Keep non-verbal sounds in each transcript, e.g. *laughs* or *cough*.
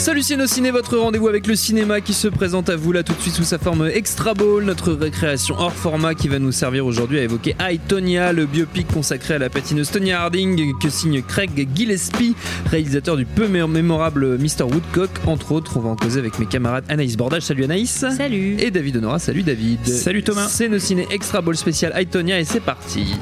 Salut Ciné, votre rendez-vous avec le cinéma qui se présente à vous là tout de suite sous sa forme Extra Ball, notre récréation hors format qui va nous servir aujourd'hui à évoquer I, Tonya, le biopic consacré à la patineuse Tonya Harding que signe Craig Gillespie, réalisateur du peu mémorable Mr. Woodcock. Entre autres, on va en causer avec mes camarades Anaïs Bordage. Salut Anaïs. Salut. Et David Honora. Salut David. Salut Thomas. C'est nos ciné Extra Ball spécial I, Tonya et c'est parti.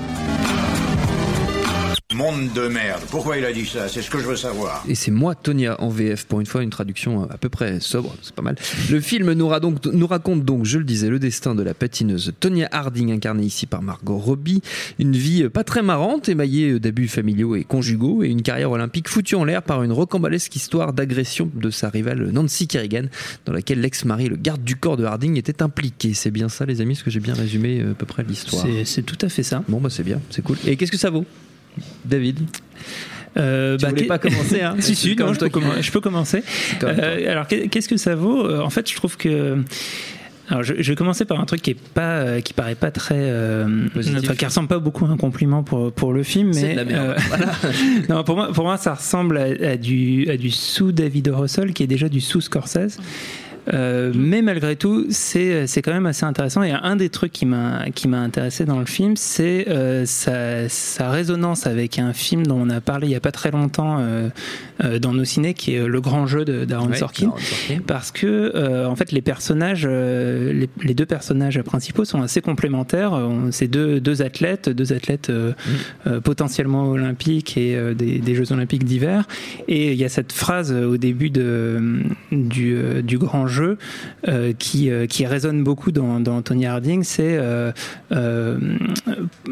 Monde de merde. Pourquoi il a dit ça? C'est ce que je veux savoir. Et c'est moi, Tonia, en VF, pour une fois, une traduction à peu près sobre, c'est pas mal. Le film nous, donc, nous, raconte donc, je le disais, le destin de la patineuse Tonya Harding, incarnée ici par Margot Robbie. Une vie pas très marrante, émaillée d'abus familiaux et conjugaux, et une carrière olympique foutue en l'air par une rocambolesque histoire d'agression de sa rivale Nancy Kerrigan, dans laquelle l'ex-mari, le garde du corps de Harding, était impliqué. C'est bien ça, les amis, ce que j'ai bien résumé à peu près l'histoire. C'est tout à fait ça. Bon, bah c'est bien, c'est cool. Et qu'est-ce que ça vaut? David? Euh, tu bah, voulais pas commencer hein *laughs* Si, si, non, je, peux je, peux commencer. Euh, alors, qu'est-ce que ça vaut? Euh, En fait, je trouve que. Alors, je, je, vais commencer par un truc qui est pas, euh, qui paraît pas très, euh, enfin, qui ressemble pas beaucoup à un compliment pour pour le film, mais de la merde. Euh, voilà. *laughs* non, pour moi, pour moi, ça ressemble à, à du à du sous David Russell qui est déjà du sous Scorsese. Euh, mais malgré tout, c'est c'est quand même assez intéressant. Et un des trucs qui m'a qui m'a intéressé dans le film, c'est euh, sa, sa, résonance avec un film dont on a parlé il y a pas très longtemps euh, dans nos ciné, qui est Le Grand Jeu d'Aaron ouais, Sorkin, parce que en fait les personnages, les, les, deux personnages principaux sont assez complémentaires. C'est deux deux athlètes, deux athlètes mmh. potentiellement olympiques et des, des, Jeux olympiques d'hiver. Et il y a cette phrase au début de du, du Grand Jeu euh, qui, euh, qui résonne beaucoup dans, dans Tony Harding, c'est euh,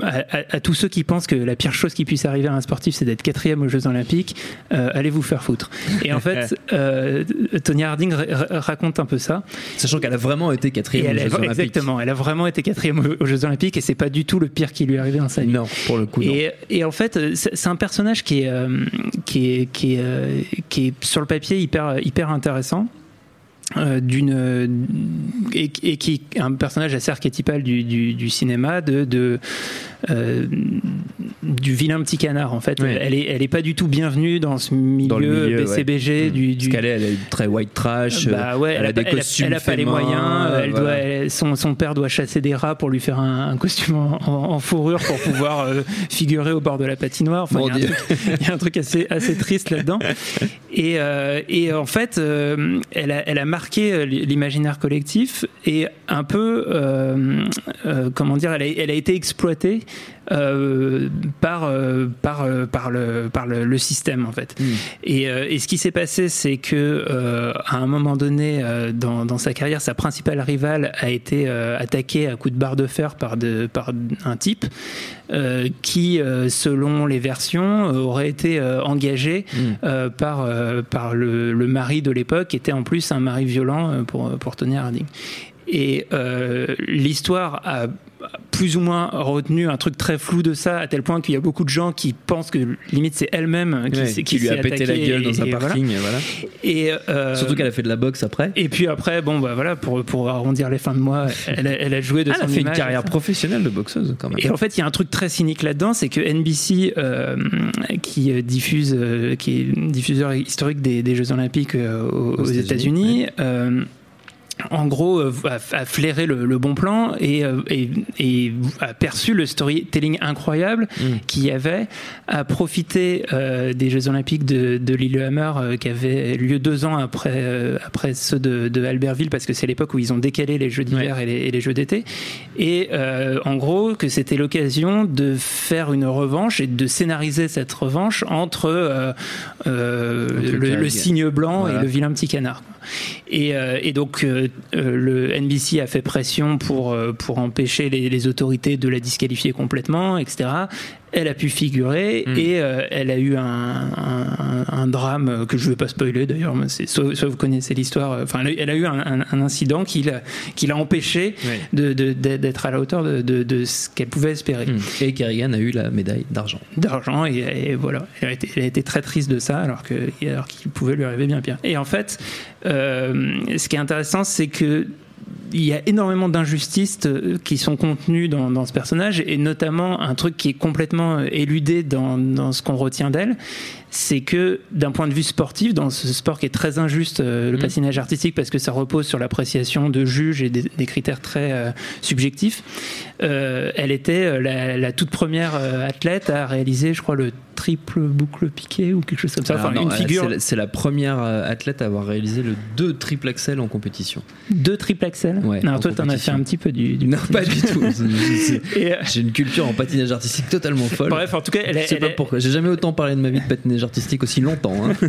à, tous ceux qui pensent que la pire chose qui puisse arriver à un sportif, c'est d'être quatrième aux Jeux Olympiques, allez vous faire foutre. Et en fait, *laughs* Tony Harding raconte un peu ça. Sachant qu'elle a vraiment été quatrième aux Jeux Olympiques. Exactement, elle a vraiment été quatrième aux Jeux Olympiques et c'est pas du tout le pire qui lui est arrivé dans sa vie. Non, pour le coup. Et, et, en fait, c'est un personnage qui est, qui est, qui est, qui est sur le papier hyper, hyper intéressant. Euh, d'une et, et, qui est un personnage assez archétypal du, du, du cinéma de, de euh, du vilain petit canard en fait. Elle est elle est pas du tout bienvenue dans ce milieu, dans milieu BCBG ouais. du, du Parce qu'elle est, elle est très white trash bah ouais, elle, elle, a des elle costumes elle a, pas les moyens elle voilà. doit, elle, son, son père doit chasser des rats pour lui faire un, un costume en, en, fourrure pour pouvoir euh, *laughs* figurer au bord de la patinoire. Enfin il y, y, a un truc assez assez triste là dedans *laughs* et, euh, et en fait euh, elle a, elle a euh, l'imaginaire collectif et un peu, euh, euh, comment dire, elle a, elle a été exploitée euh, par, euh, par, euh, par, le, par le, le, système en fait. Mm. Et, et, ce qui s'est passé, c'est que à un moment donné dans, dans, sa carrière, sa principale rivale a été attaquée à coups de barre de fer par, de, par un type qui, selon les versions, aurait été engagé mm. par, par le, le mari de l'époque, qui était en plus un mari violent pour, pour Tony Harding. Et euh, l'histoire a plus ou moins retenu un truc très flou de ça, à tel point qu'il y a beaucoup de gens qui pensent que limite c'est elle-même qui, ouais, qui, qui lui a pété la gueule et, dans un et parking. Voilà. Et euh, Surtout qu'elle a fait de la boxe après. Et puis après, bon, bah voilà, pour, pour arrondir les fins de mois, elle a, elle a joué de ah, son Elle a fait image, une carrière professionnelle de boxeuse quand même. Et en fait, il y a un truc très cynique là-dedans, c'est que NBC, euh, qui diffuse, euh, qui est diffuseur historique des, des Jeux Olympiques aux, aux États-Unis, ouais en gros, euh, a, a, flairé le, le, bon plan et, euh, et, et, a perçu le storytelling incroyable mmh. qu'il y avait, a profité euh, des Jeux Olympiques de, de Lillehammer euh, qui avaient lieu deux ans après, euh, après ceux de, de, Albertville, parce que c'est l'époque où ils ont décalé les Jeux d'hiver ouais. et, les, et, les, Jeux d'été. Et en gros, que c'était l'occasion de faire une revanche et de scénariser cette revanche entre le, le, signe blanc voilà. et le vilain petit canard. Et, euh, et donc euh, le NBC a fait pression pour, euh, empêcher les, autorités de la disqualifier complètement, etc elle a pu figurer mmh. et euh, elle a eu un, un, un, drame que je ne vais pas spoiler d'ailleurs, soit, soit, vous connaissez l'histoire, enfin elle a eu un, un incident qui l'a, qui l'a empêché oui. de, de, d'être à la hauteur de, de, de ce qu'elle pouvait espérer. Mmh. Et Kerrigan a eu la médaille d'argent. D'argent et, et, voilà, elle a, été, elle a été très triste de ça alors, que, alors qu'il pouvait lui arriver bien pire. Et en fait, euh, ce qui est intéressant, c'est que il y a énormément d'injustices qui sont contenues dans, ce personnage, et notamment un truc qui est complètement éludé dans, dans ce qu'on retient d'elle, c'est que d'un point de vue sportif, dans ce sport qui est très injuste, euh, le mmh. patinage artistique, parce que ça repose sur l'appréciation de juges et des, critères très euh, subjectifs, euh, elle était la, toute première athlète à réaliser, je crois, le triple boucle piqué ou quelque chose comme ça. une figure. C'est la, première athlète à avoir réalisé le deux triple axel en compétition. Deux triple axel ouais, Non, toi, t'en as fait un petit peu du. non, pas du tout. *laughs* J'ai une culture en patinage artistique totalement folle. Bref, en tout cas, elle, je sais pas pourquoi. J'ai jamais autant parlé de ma vie de patinage artistique aussi longtemps. Hein. *laughs*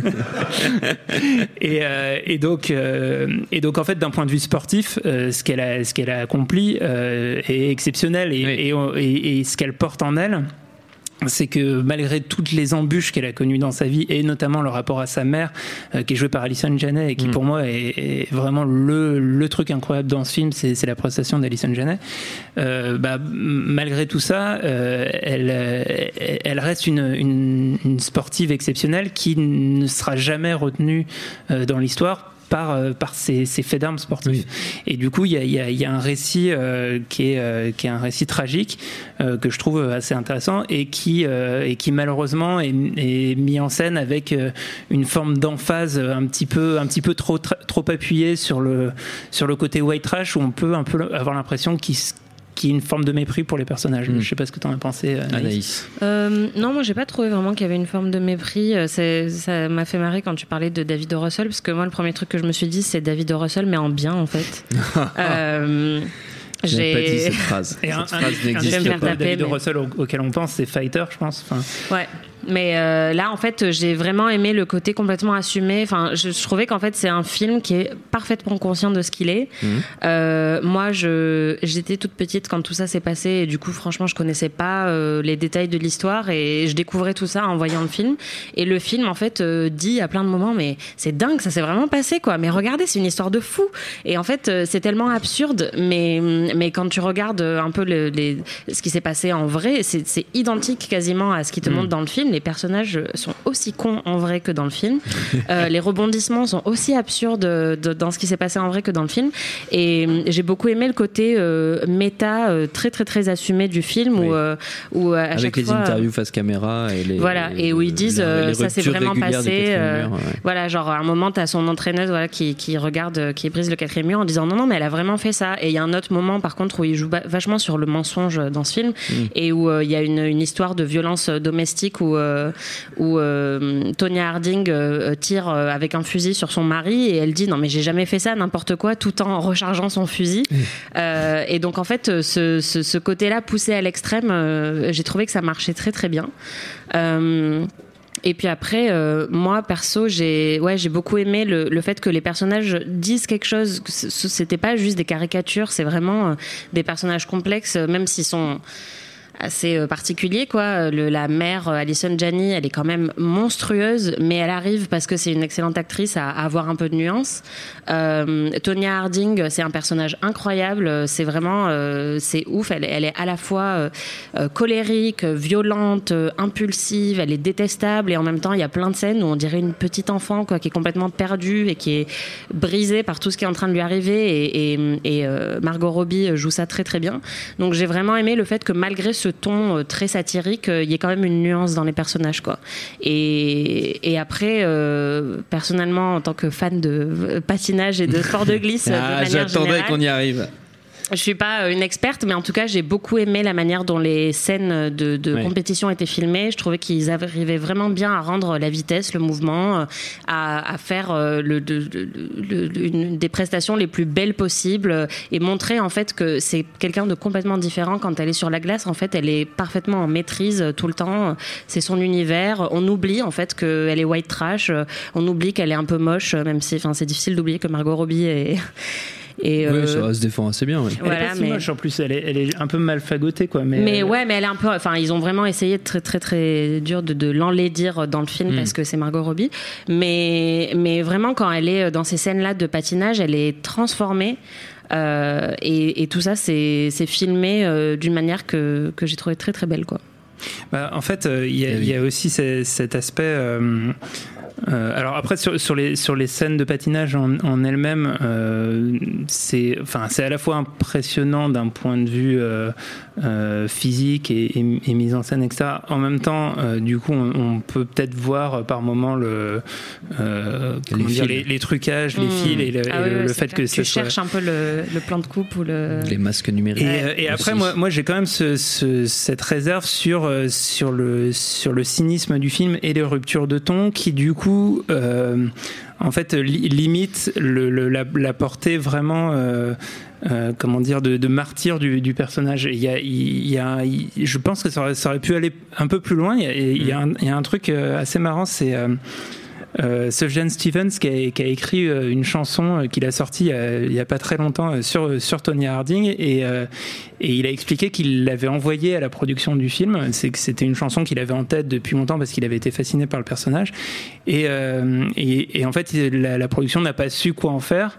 Euh, et, donc, euh, et donc, en fait, d'un point de vue sportif, euh, ce qu'elle a, ce qu'elle a accompli est exceptionnel et, et, et ce qu'elle porte en elle c'est que malgré toutes les embûches qu'elle a connues dans sa vie et notamment le rapport à sa mère qui est jouée par Alison Janet et qui mm. pour moi est, vraiment le, le, truc incroyable dans ce film c'est la prestation d'Alison Janet euh, bah, malgré tout ça euh, elle, elle reste une, une, une, sportive exceptionnelle qui ne sera jamais retenue euh, dans l'histoire par, euh, par ces, faits d'armes sportifs. Et du coup, il y a, y a, un récit euh, qui, est, euh, qui est un récit tragique que je trouve assez intéressant et qui, et qui malheureusement est, est, mis en scène avec une forme d'emphase un petit peu, un petit peu trop, trop appuyée sur le, sur le côté white trash où on peut un peu avoir l'impression qu'il qui est une forme de mépris pour les personnages. Hmm. Je sais pas ce que tu en as pensé, euh, Anaïs. Euh, non, moi j'ai pas trouvé vraiment qu'il y avait une forme de mépris. Euh, ça m'a fait marrer quand tu parlais de David o. Russell, parce que moi le premier truc que je me suis dit c'est David o. Russell, mais en bien en fait. *laughs* euh, j'ai pas dit cette phrase. *laughs* Et cette phrase n'existe pas. David o. Russell auquel on pense, c'est Fighter, je pense. Enfin... Ouais. Mais euh, là, en fait, j'ai vraiment aimé le côté complètement assumé. Enfin, je, trouvais qu'en fait, c'est un film qui est parfaitement conscient de ce qu'il est. Mhm. Euh, moi, j'étais toute petite quand tout ça s'est passé et du coup, franchement, je connaissais pas euh, les détails de l'histoire et je découvrais tout ça en voyant le film. Et le film, en fait, euh, dit à plein de moments, mais c'est dingue, ça s'est vraiment passé, quoi. Mais regardez, c'est une histoire de fou. Et en fait, euh, c'est tellement absurde, mais mais quand tu regardes un peu le, les, ce qui s'est passé en vrai, c'est identique quasiment à ce qui te mhm. montre dans le film les personnages sont aussi cons en vrai que dans le film. *laughs* Euh, les rebondissements sont aussi absurdes dans ce qui s'est passé en vrai que dans le film. Et euh, j'ai beaucoup aimé le côté euh, méta très très très assumé du film où, où à Avec les interviews face caméra et les voilà et où ils disent ça s'est vraiment passé. Voilà, genre à un moment tu as son entraîneuse voilà qui, qui regarde qui brise le quatrième mur en disant non non mais elle a vraiment fait ça. Et il y a un autre moment par contre où il joue vachement sur le mensonge dans ce film mm. et où il y a une, une histoire de violence domestique où euh, où euh, Tonya Harding euh, tire avec un fusil sur son mari et elle dit non mais j'ai jamais fait ça n'importe quoi tout en rechargeant son fusil. Et donc en fait ce, ce, côté-là poussé à l'extrême j'ai trouvé que ça marchait très très bien et puis après, moi perso, j'ai beaucoup aimé le, fait que les personnages disent quelque chose. C'était pas juste des caricatures, c'est vraiment des personnages complexes, même s'ils sont assez euh, particulier quoi. Le, la mère euh, Alison Janney, elle est quand même monstrueuse, mais elle arrive parce que c'est une excellente actrice à, avoir un peu de nuance. Euh, Tonya Harding, c'est un personnage incroyable. C'est vraiment, euh, c'est ouf. Elle, elle, est à la fois euh, colérique, violente, impulsive. Elle est détestable et en même temps, il y a plein de scènes où on dirait une petite enfant quoi, qui est complètement perdue et qui est brisée par tout ce qui est en train de lui arriver. Et, et, et Margot Robbie joue ça très très bien. Donc j'ai vraiment aimé le fait que malgré ce ton euh, très satirique, euh, il y a quand même une nuance dans les personnages, quoi. Et, et après, euh, personnellement, en tant que fan de patinage et de *laughs* sport de glisse, ah, j'attendais qu'on y arrive. Je suis pas euh, une experte, mais en tout cas, j'ai beaucoup aimé la manière dont les scènes de, de compétition étaient filmées. Je trouvais qu'ils arrivaient vraiment bien à rendre la vitesse, le mouvement, euh, à, à faire euh, le, le, une des prestations les plus belles possibles et montrer en fait que c'est quelqu'un de complètement différent quand elle est sur la glace. En fait, elle est parfaitement en maîtrise tout le temps. C'est son univers. On oublie en fait qu'elle est white trash. On oublie qu'elle est un peu moche, même si, enfin, c'est difficile d'oublier que Margot Robbie est et, oui, ça euh, se défend assez bien. Elle est pas si moche en plus, elle est, elle est, un peu mal fagotée quoi. Mais, mais ouais, mais elle est un peu. Enfin, ils ont vraiment essayé de très très très dur de, de l'enlaidir dans le film mm. parce que c'est Margot Robbie. Mais mais vraiment quand elle est dans ces scènes là de patinage, elle est transformée. Euh, et, et, tout ça, c'est filmé euh, d'une manière que, que j'ai trouvé très très belle. Quoi. Bah, en fait, il y, y, a aussi cet aspect euh, alors après sur, sur, les sur les scènes de patinage en, en elles-mêmes, euh, c'est enfin c'est à la fois impressionnant d'un point de vue physique et, mise en scène etc en même temps du coup on, peut peut-être voir par moment le les, dire, les, trucages les hmm. fils et le, ah fait que tu cherches un peu le, plan de coupe ou le les masques numériques. Et, après moi moi j'ai quand même ce, cette réserve sur sur le sur le cynisme du film et les ruptures de ton qui du coup euh, en fait limite le, la, portée vraiment euh, euh, comment dire de, martyr du, personnage. Il y, a, il y a, je pense que ça aurait, ça aurait, pu aller un peu plus loin. Il y a, il y a, un, il y a un, truc assez marrant c'est euh, Stevens qui a, qui a, écrit une chanson qu'il a sortie il n'y a, pas très longtemps sur, sur Tony Harding et, et il a expliqué qu'il l'avait envoyé à la production du film. C'est que c'était une chanson qu'il avait en tête depuis longtemps parce qu'il avait été fasciné par le personnage. Et, euh, et, en fait, la production n'a pas su quoi en faire.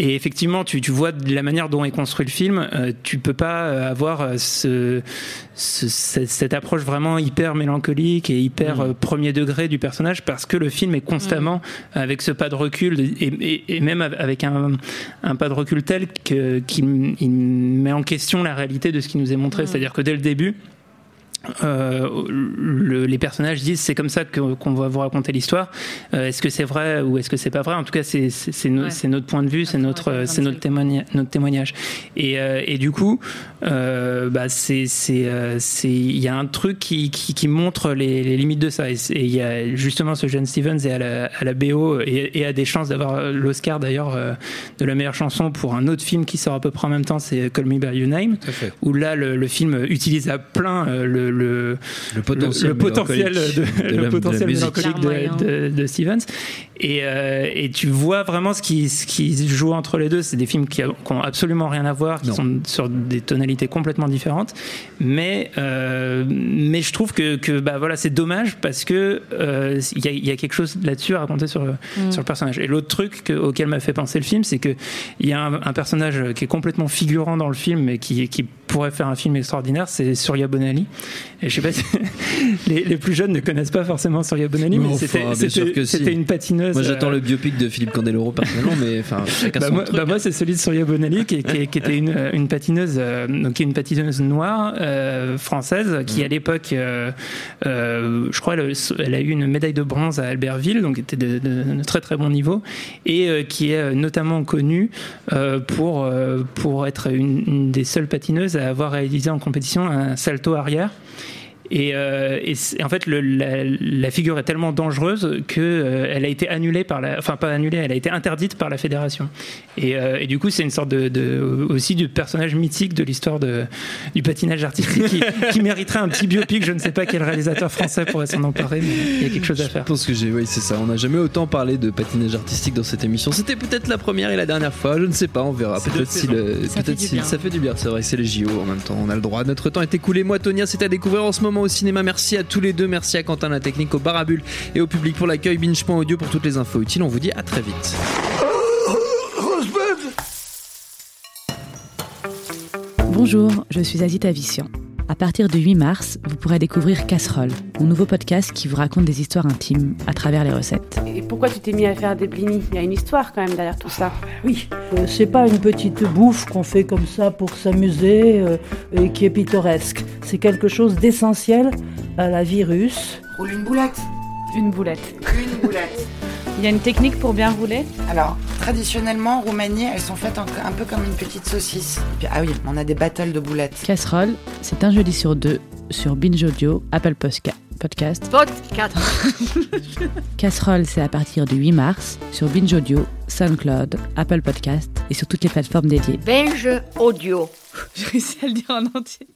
Et effectivement, tu, tu, vois de la manière dont est construit le film, euh, tu peux pas euh, avoir euh, ce, ce, cette approche vraiment hyper mélancolique et hyper mm. premier degré du personnage parce que le film est constamment mm. avec ce pas de recul et, et, et même avec un, un, pas de recul tel qu'il met en question la réalité de ce qui nous est montré. Mm. C'est-à-dire que dès le début, euh, le, les personnages disent c'est comme ça qu'on va vous raconter l'histoire. Euh, est-ce que c'est vrai ou est-ce que c'est pas vrai? En tout cas, c'est notre point de vue, c'est notre, c'est notre, témoignage, notre témoignage. Et, euh, et du coup, euh, bah c'est il y a un truc qui, qui, qui montre les, les, limites de ça. Et il y a justement ce jeune Stevens et à la, à la BO et, et, a des chances d'avoir l'Oscar d'ailleurs de la meilleure chanson pour un autre film qui sort à peu près en même temps, c'est Call Me by Your Name, où là le, le, film utilise à plein le le, le potentiel, le, potentiel, de, le potentiel mélancolique de, de, Stevens. Et, euh, et, tu vois vraiment ce qui, ce qui se joue entre les deux. C'est des films qui, n'ont absolument rien à voir, qui sont sur des tonalités complètement différentes. Mais, euh, mais je trouve que, que bah, voilà, c'est dommage parce que euh, il y, a, y, a, quelque chose là-dessus à raconter sur, mm. sur le personnage. Et l'autre truc que, auquel m'a fait penser le film, c'est qu'il y a un, un, personnage qui est complètement figurant dans le film, mais qui, qui pourrait faire un film extraordinaire, c'est Surya Bonali. Et je sais pas si *laughs* les, les, plus jeunes ne connaissent pas forcément Surya Bonali, mais, c'était une patineuse. Moi, j'attends euh, le biopic de Philippe Candeloro personnellement, mais enfin, chacun bah moi, truc. Bah moi, c'est celui de Surya Bonali, qui, qui, qui était une, une patineuse, euh, donc qui est une patineuse noire euh, française, qui à l'époque, euh, euh, je crois, elle, elle, a eu une médaille de bronze à Albertville, donc était de, de, de très très bon niveau, et qui est notamment connue pour pour être une, une des seules patineuses avoir réalisé en compétition un salto arrière. Et, euh, et, en fait, le, la, la, figure est tellement dangereuse que euh, elle a été annulée par la, enfin pas annulée, elle a été interdite par la fédération. Et, euh, et du coup, c'est une sorte de, de, aussi du personnage mythique de l'histoire du patinage artistique qui, *laughs* qui, mériterait un petit biopic. Je ne sais pas quel réalisateur français pourrait s'en emparer, mais il y a quelque chose à faire. Je pense que j'ai, oui, c'est ça. On n'a jamais autant parlé de patinage artistique dans cette émission. C'était peut-être la première et la dernière fois. Je ne sais pas, on verra. Peut-être si, le, peut-être si ça fait du bien. C'est vrai, c'est les JO en même temps. On a le droit. Notre temps est écoulé. Moi, Tonia, c'est à découvrir en ce moment au cinéma. Merci à tous les deux. Merci à Quentin la technique, au Barabule et au public pour l'accueil. Binge.audio pour toutes les infos utiles. On vous dit à très vite. Bonjour, je suis Azita Vissian. À partir du 8 mars, vous pourrez découvrir Casserole, mon nouveau podcast qui vous raconte des histoires intimes à travers les recettes. Et pourquoi tu t'es mis à faire des blinis? Il y a une histoire quand même derrière tout ça. Oui, euh, c'est pas une petite bouffe qu'on fait comme ça pour s'amuser euh, et qui est pittoresque. C'est quelque chose d'essentiel à la vie russe. Roule une boulette. Une boulette. Une boulette. Il y a une technique pour bien rouler Alors, traditionnellement, en Roumanie, elles sont faites un peu comme une petite saucisse. ah oui, on a des battles de boulettes. Casserole, c'est un jeudi sur deux sur Binge Audio, Apple Podcast. Podcast. *laughs* Podcast. Casserole, c'est à partir du 8 mars sur Binge Audio, SoundCloud, Apple Podcast et sur toutes les plateformes dédiées. Binge Audio. *laughs* J'ai réussi à le dire en entier.